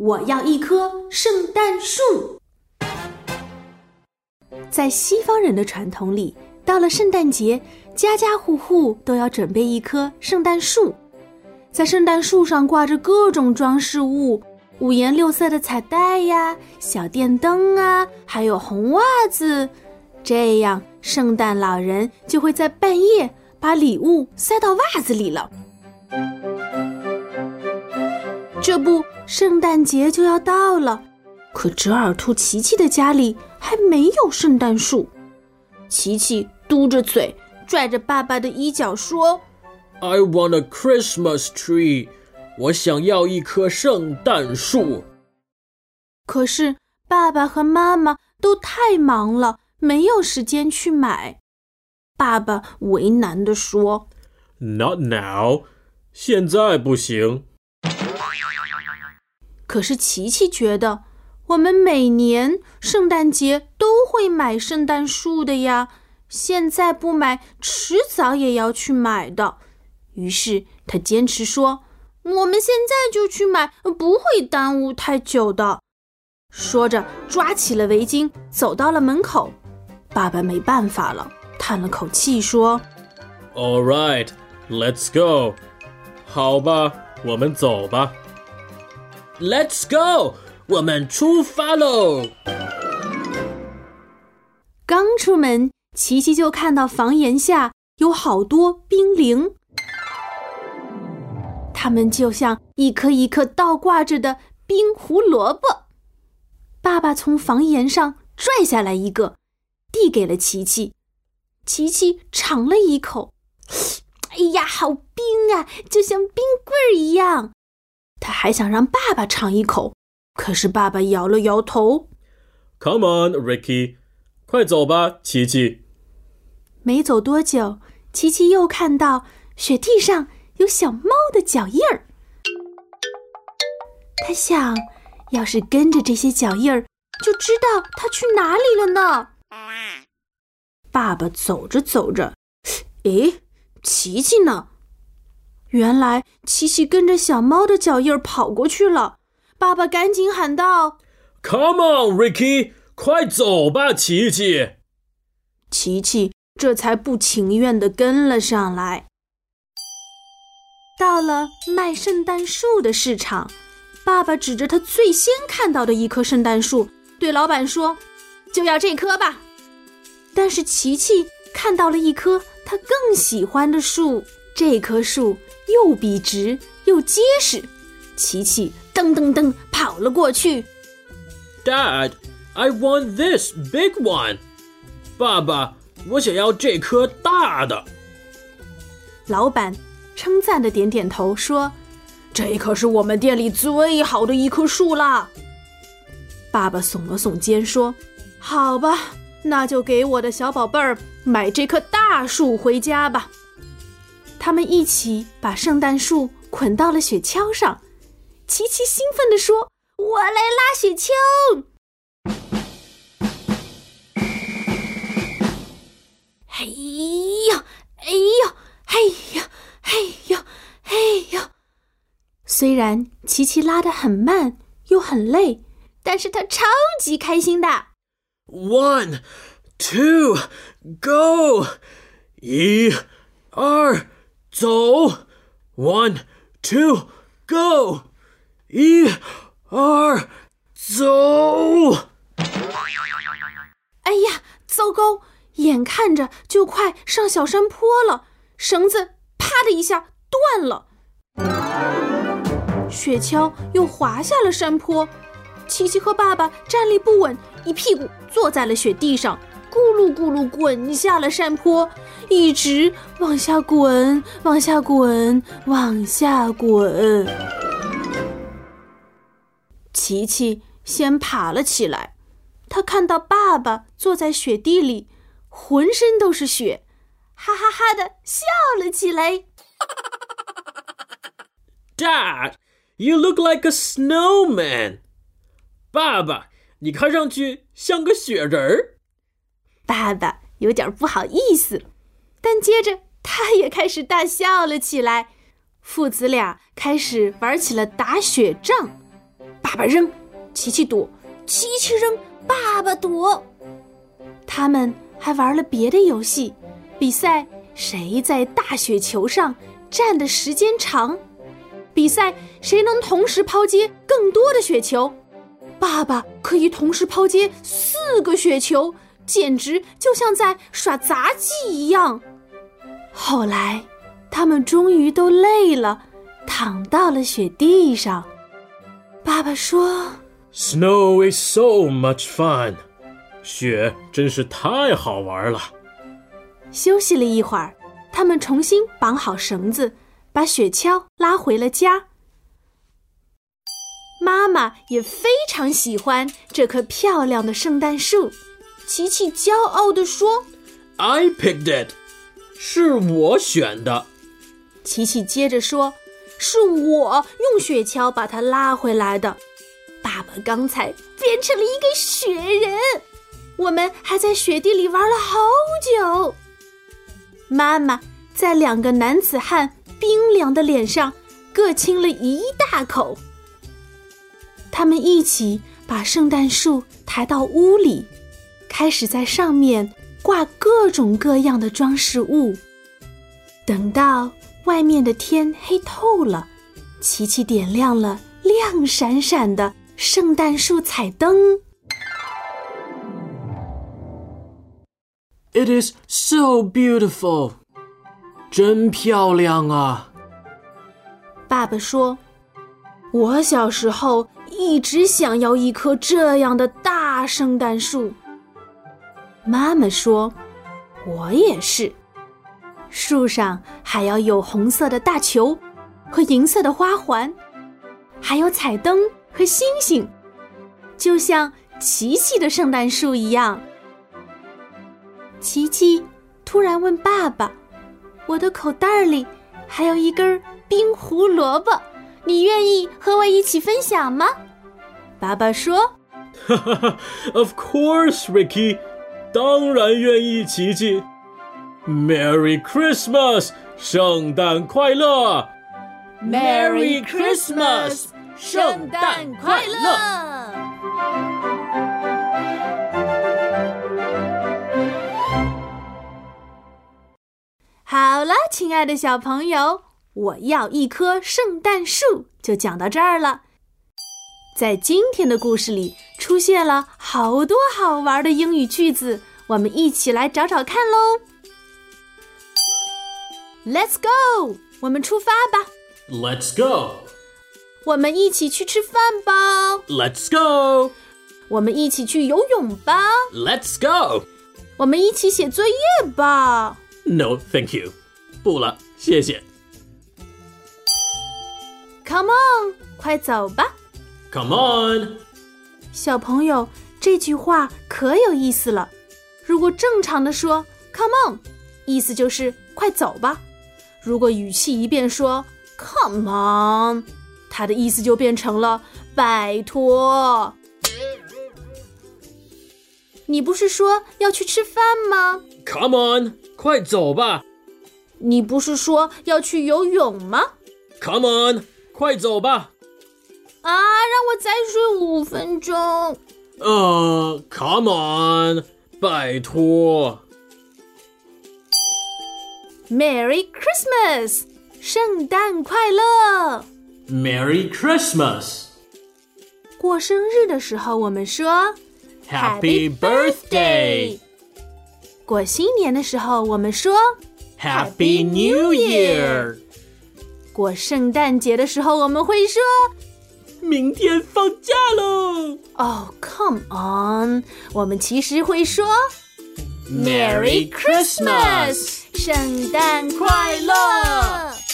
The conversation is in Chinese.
我要一棵圣诞树。在西方人的传统里，到了圣诞节，家家户户都要准备一棵圣诞树，在圣诞树上挂着各种装饰物，五颜六色的彩带呀、小电灯啊，还有红袜子。这样，圣诞老人就会在半夜把礼物塞到袜子里了。这不，圣诞节就要到了，可折耳兔琪琪的家里还没有圣诞树。琪琪嘟着嘴，拽着爸爸的衣角说：“I want a Christmas tree，我想要一棵圣诞树。”可是爸爸和妈妈都太忙了，没有时间去买。爸爸为难地说：“Not now，现在不行。”可是琪琪觉得，我们每年圣诞节都会买圣诞树的呀，现在不买，迟早也要去买的。于是他坚持说：“我们现在就去买，不会耽误太久的。”说着，抓起了围巾，走到了门口。爸爸没办法了，叹了口气说：“All right, let's go。好吧，我们走吧。” Let's go，我们出发喽！刚出门，琪琪就看到房檐下有好多冰凌，它们就像一颗一颗倒挂着的冰胡萝卜。爸爸从房檐上拽下来一个，递给了琪琪。琪琪尝了一口，哎呀，好冰啊，就像冰棍儿一样。他还想让爸爸尝一口，可是爸爸摇了摇头。Come on, Ricky，快走吧，琪琪。没走多久，琪琪又看到雪地上有小猫的脚印儿。他想，要是跟着这些脚印儿，就知道它去哪里了呢。爸爸走着走着，诶，琪琪呢？原来琪琪跟着小猫的脚印儿跑过去了，爸爸赶紧喊道：“Come on, Ricky，快走吧，琪琪！”琪琪这才不情愿地跟了上来。到了卖圣诞树的市场，爸爸指着他最先看到的一棵圣诞树，对老板说：“就要这棵吧。”但是琪琪看到了一棵他更喜欢的树，这棵树。又笔直又结实，琪琪噔噔噔跑了过去。Dad, I want this big one. 爸爸，我想要这棵大的。老板称赞的点点头说：“这可是我们店里最好的一棵树啦。”爸爸耸了耸肩说：“好吧，那就给我的小宝贝儿买这棵大树回家吧。”他们一起把圣诞树捆到了雪橇上，琪琪兴奋地说：“我来拉雪橇！”哎呦，哎呦，哎呦，哎呦，哎呦！虽然琪琪拉得很慢又很累，但是他超级开心的。One, two, go！一、二。走，one two go，一、二，走。哎呀，糟糕！眼看着就快上小山坡了，绳子啪的一下断了，雪橇又滑下了山坡。琪琪和爸爸站立不稳，一屁股坐在了雪地上。咕噜咕噜滚下了山坡，一直往下滚，往下滚，往下滚。琪琪先爬了起来，他看到爸爸坐在雪地里，浑身都是雪，哈哈哈的笑了起来。Dad, you look like a snowman. 爸爸，你看上去像个雪人儿。爸爸有点不好意思，但接着他也开始大笑了起来。父子俩开始玩起了打雪仗。爸爸扔，琪琪躲，琪琪扔，爸爸躲。他们还玩了别的游戏，比赛谁在大雪球上站的时间长，比赛谁能同时抛接更多的雪球。爸爸可以同时抛接四个雪球，简直就像在耍杂技一样。后来，他们终于都累了，躺到了雪地上。爸爸说：“Snow is so much fun，雪真是太好玩了。”休息了一会儿，他们重新绑好绳子，把雪橇拉回了家。妈妈也非常喜欢这棵漂亮的圣诞树，琪琪骄傲地说：“I picked it，是我选的。”琪琪接着说：“是我用雪橇把它拉回来的。爸爸刚才变成了一个雪人，我们还在雪地里玩了好久。”妈妈在两个男子汉冰凉的脸上各亲了一大口。他们一起把圣诞树抬到屋里，开始在上面挂各种各样的装饰物。等到外面的天黑透了，琪琪点亮了亮闪闪的圣诞树彩灯。It is so beautiful，真漂亮啊！爸爸说：“我小时候。”一直想要一棵这样的大圣诞树。妈妈说：“我也是。”树上还要有红色的大球和银色的花环，还有彩灯和星星，就像琪琪的圣诞树一样。琪琪突然问爸爸：“我的口袋里还有一根冰胡萝卜，你愿意和我一起分享吗？”爸爸说：“，Of course, Ricky，当然愿意，琪琪。Merry Christmas，圣诞快乐！Merry Christmas，圣诞快乐！好了，亲爱的小朋友，我要一棵圣诞树，就讲到这儿了。在今天的故事里出现了好多好玩的英语句子，我们一起来找找看喽。Let's go，我们出发吧。Let's go，我们一起去吃饭吧。Let's go，我们一起去游泳吧。Let's go，我们一起写作业吧。No，thank you，不了，谢谢。Come on，快走吧。Come on，小朋友，这句话可有意思了。如果正常的说 “Come on”，意思就是快走吧。如果语气一变说 “Come on”，它的意思就变成了拜托。你不是说要去吃饭吗？Come on，快走吧。你不是说要去游泳吗？Come on，快走吧。啊，让我再睡五分钟。呃，Come on，拜托。Merry Christmas，圣诞快乐。Merry Christmas。过生日的时候，我们说 Happy Birthday。过新年的时候，我们说 Happy New Year。过圣诞节的时候，我们会说。明天放假喽！哦，Come on，我们其实会说 Merry Christmas，圣诞快乐。